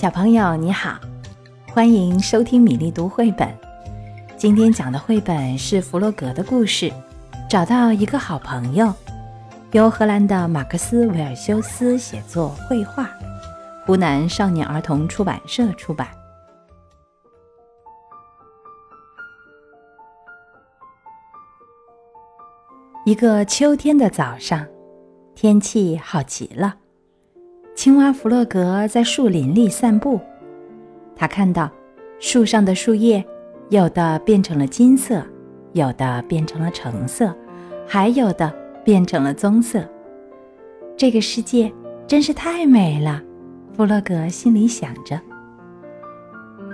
小朋友你好，欢迎收听米粒读绘本。今天讲的绘本是弗洛格的故事，找到一个好朋友，由荷兰的马克思·维尔修斯写作、绘画，湖南少年儿童出版社出版。一个秋天的早上，天气好极了。青蛙弗洛格在树林里散步，他看到树上的树叶有的变成了金色，有的变成了橙色，还有的变成了棕色。这个世界真是太美了，弗洛格心里想着。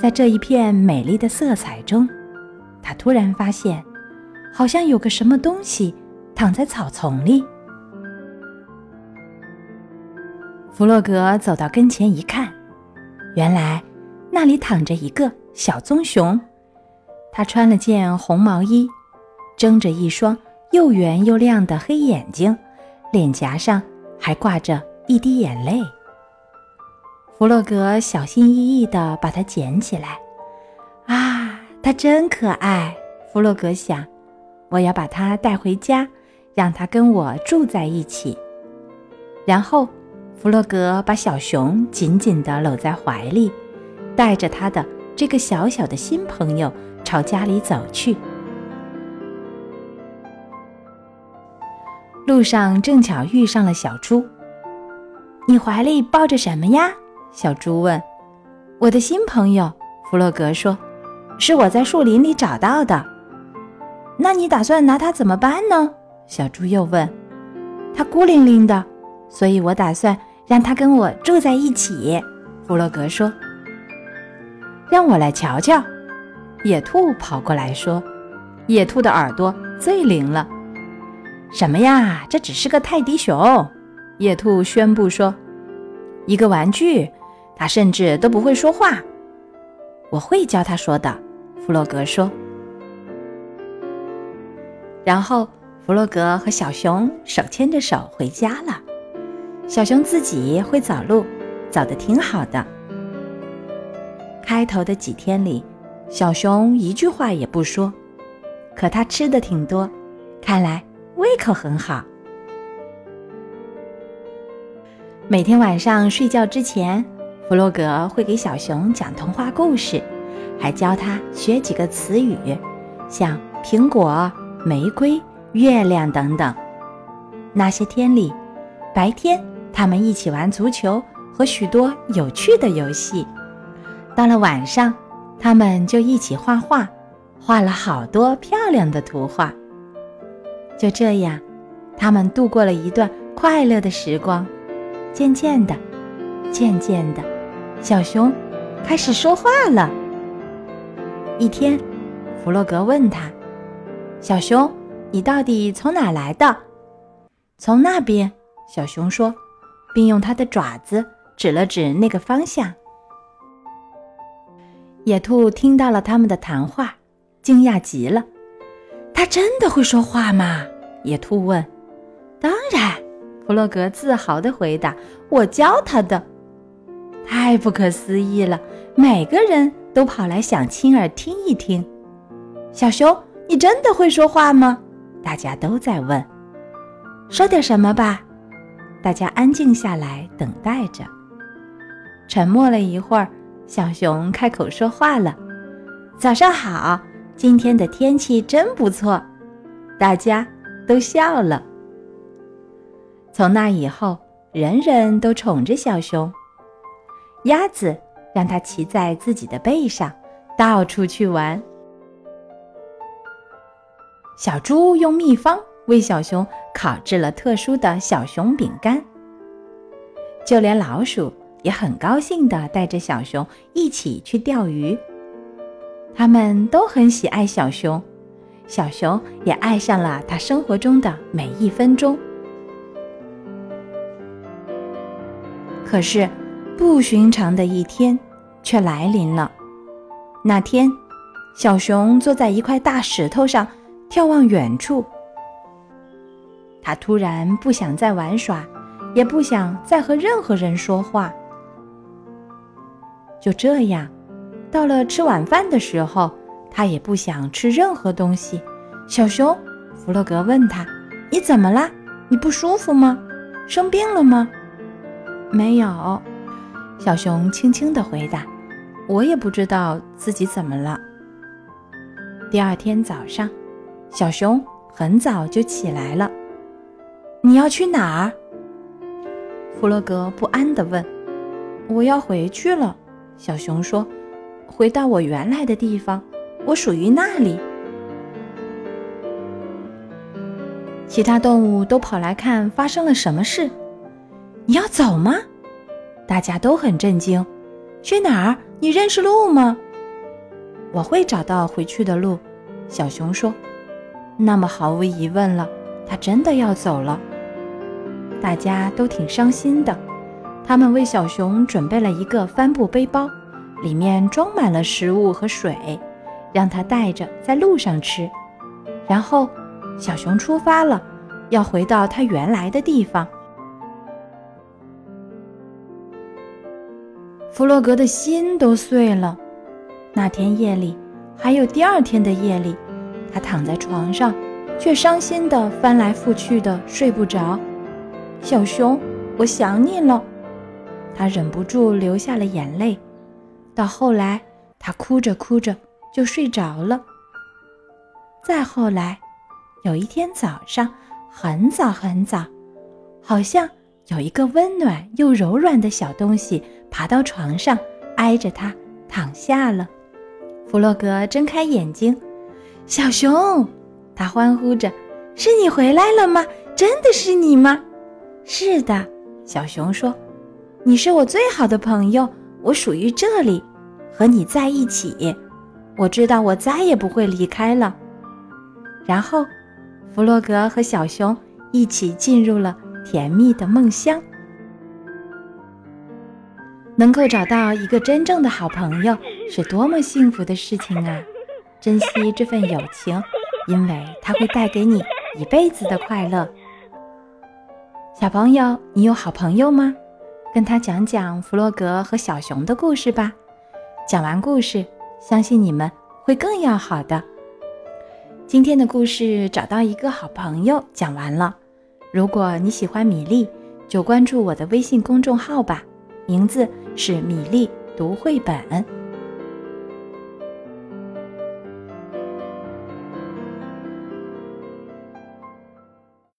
在这一片美丽的色彩中，他突然发现，好像有个什么东西躺在草丛里。弗洛格走到跟前一看，原来那里躺着一个小棕熊。它穿了件红毛衣，睁着一双又圆又亮的黑眼睛，脸颊上还挂着一滴眼泪。弗洛格小心翼翼地把它捡起来。啊，它真可爱！弗洛格想，我要把它带回家，让它跟我住在一起。然后。弗洛格把小熊紧紧地搂在怀里，带着他的这个小小的新朋友朝家里走去。路上正巧遇上了小猪。“你怀里抱着什么呀？”小猪问。“我的新朋友。”弗洛格说，“是我在树林里找到的。”“那你打算拿它怎么办呢？”小猪又问。“它孤零零的，所以我打算。”让他跟我住在一起，弗洛格说：“让我来瞧瞧。”野兔跑过来说：“野兔的耳朵最灵了。”什么呀？这只是个泰迪熊。野兔宣布说：“一个玩具，它甚至都不会说话。”我会教它说的，弗洛格说。然后，弗洛格和小熊手牵着手回家了。小熊自己会走路，走的挺好的。开头的几天里，小熊一句话也不说，可它吃的挺多，看来胃口很好。每天晚上睡觉之前，弗洛格会给小熊讲童话故事，还教他学几个词语，像苹果、玫瑰、月亮等等。那些天里，白天。他们一起玩足球和许多有趣的游戏。到了晚上，他们就一起画画，画了好多漂亮的图画。就这样，他们度过了一段快乐的时光。渐渐的，渐渐的，小熊开始说话了。一天，弗洛格问他：“小熊，你到底从哪来的？”“从那边。”小熊说。并用它的爪子指了指那个方向。野兔听到了他们的谈话，惊讶极了。他真的会说话吗？野兔问。当然，弗洛格自豪地回答：“我教他的。”太不可思议了！每个人都跑来想亲耳听一听。小熊，你真的会说话吗？大家都在问。说点什么吧。大家安静下来，等待着。沉默了一会儿，小熊开口说话了：“早上好，今天的天气真不错。”大家都笑了。从那以后，人人都宠着小熊。鸭子让它骑在自己的背上，到处去玩。小猪用秘方。为小熊烤制了特殊的小熊饼干，就连老鼠也很高兴地带着小熊一起去钓鱼。他们都很喜爱小熊，小熊也爱上了它生活中的每一分钟。可是，不寻常的一天却来临了。那天，小熊坐在一块大石头上，眺望远处。他突然不想再玩耍，也不想再和任何人说话。就这样，到了吃晚饭的时候，他也不想吃任何东西。小熊弗洛格问他：“你怎么啦？你不舒服吗？生病了吗？”“没有。”小熊轻轻地回答。“我也不知道自己怎么了。”第二天早上，小熊很早就起来了。“你要去哪儿？”弗洛格不安地问。“我要回去了。”小熊说，“回到我原来的地方，我属于那里。”其他动物都跑来看发生了什么事。你要走吗？大家都很震惊。去哪儿？你认识路吗？我会找到回去的路。小熊说。那么毫无疑问了，他真的要走了。大家都挺伤心的。他们为小熊准备了一个帆布背包，里面装满了食物和水，让他带着在路上吃。然后。小熊出发了，要回到它原来的地方。弗洛格的心都碎了。那天夜里，还有第二天的夜里，他躺在床上，却伤心的翻来覆去的睡不着。小熊，我想你了。他忍不住流下了眼泪。到后来，他哭着哭着就睡着了。再后来。有一天早上，很早很早，好像有一个温暖又柔软的小东西爬到床上，挨着他躺下了。弗洛格睁开眼睛，小熊，他欢呼着：“是你回来了吗？真的是你吗？”“是的。”小熊说，“你是我最好的朋友，我属于这里，和你在一起。我知道我再也不会离开了。”然后。弗洛格和小熊一起进入了甜蜜的梦乡。能够找到一个真正的好朋友，是多么幸福的事情啊！珍惜这份友情，因为它会带给你一辈子的快乐。小朋友，你有好朋友吗？跟他讲讲弗洛格和小熊的故事吧。讲完故事，相信你们会更要好的。今天的故事找到一个好朋友，讲完了。如果你喜欢米粒，就关注我的微信公众号吧，名字是米粒读绘本。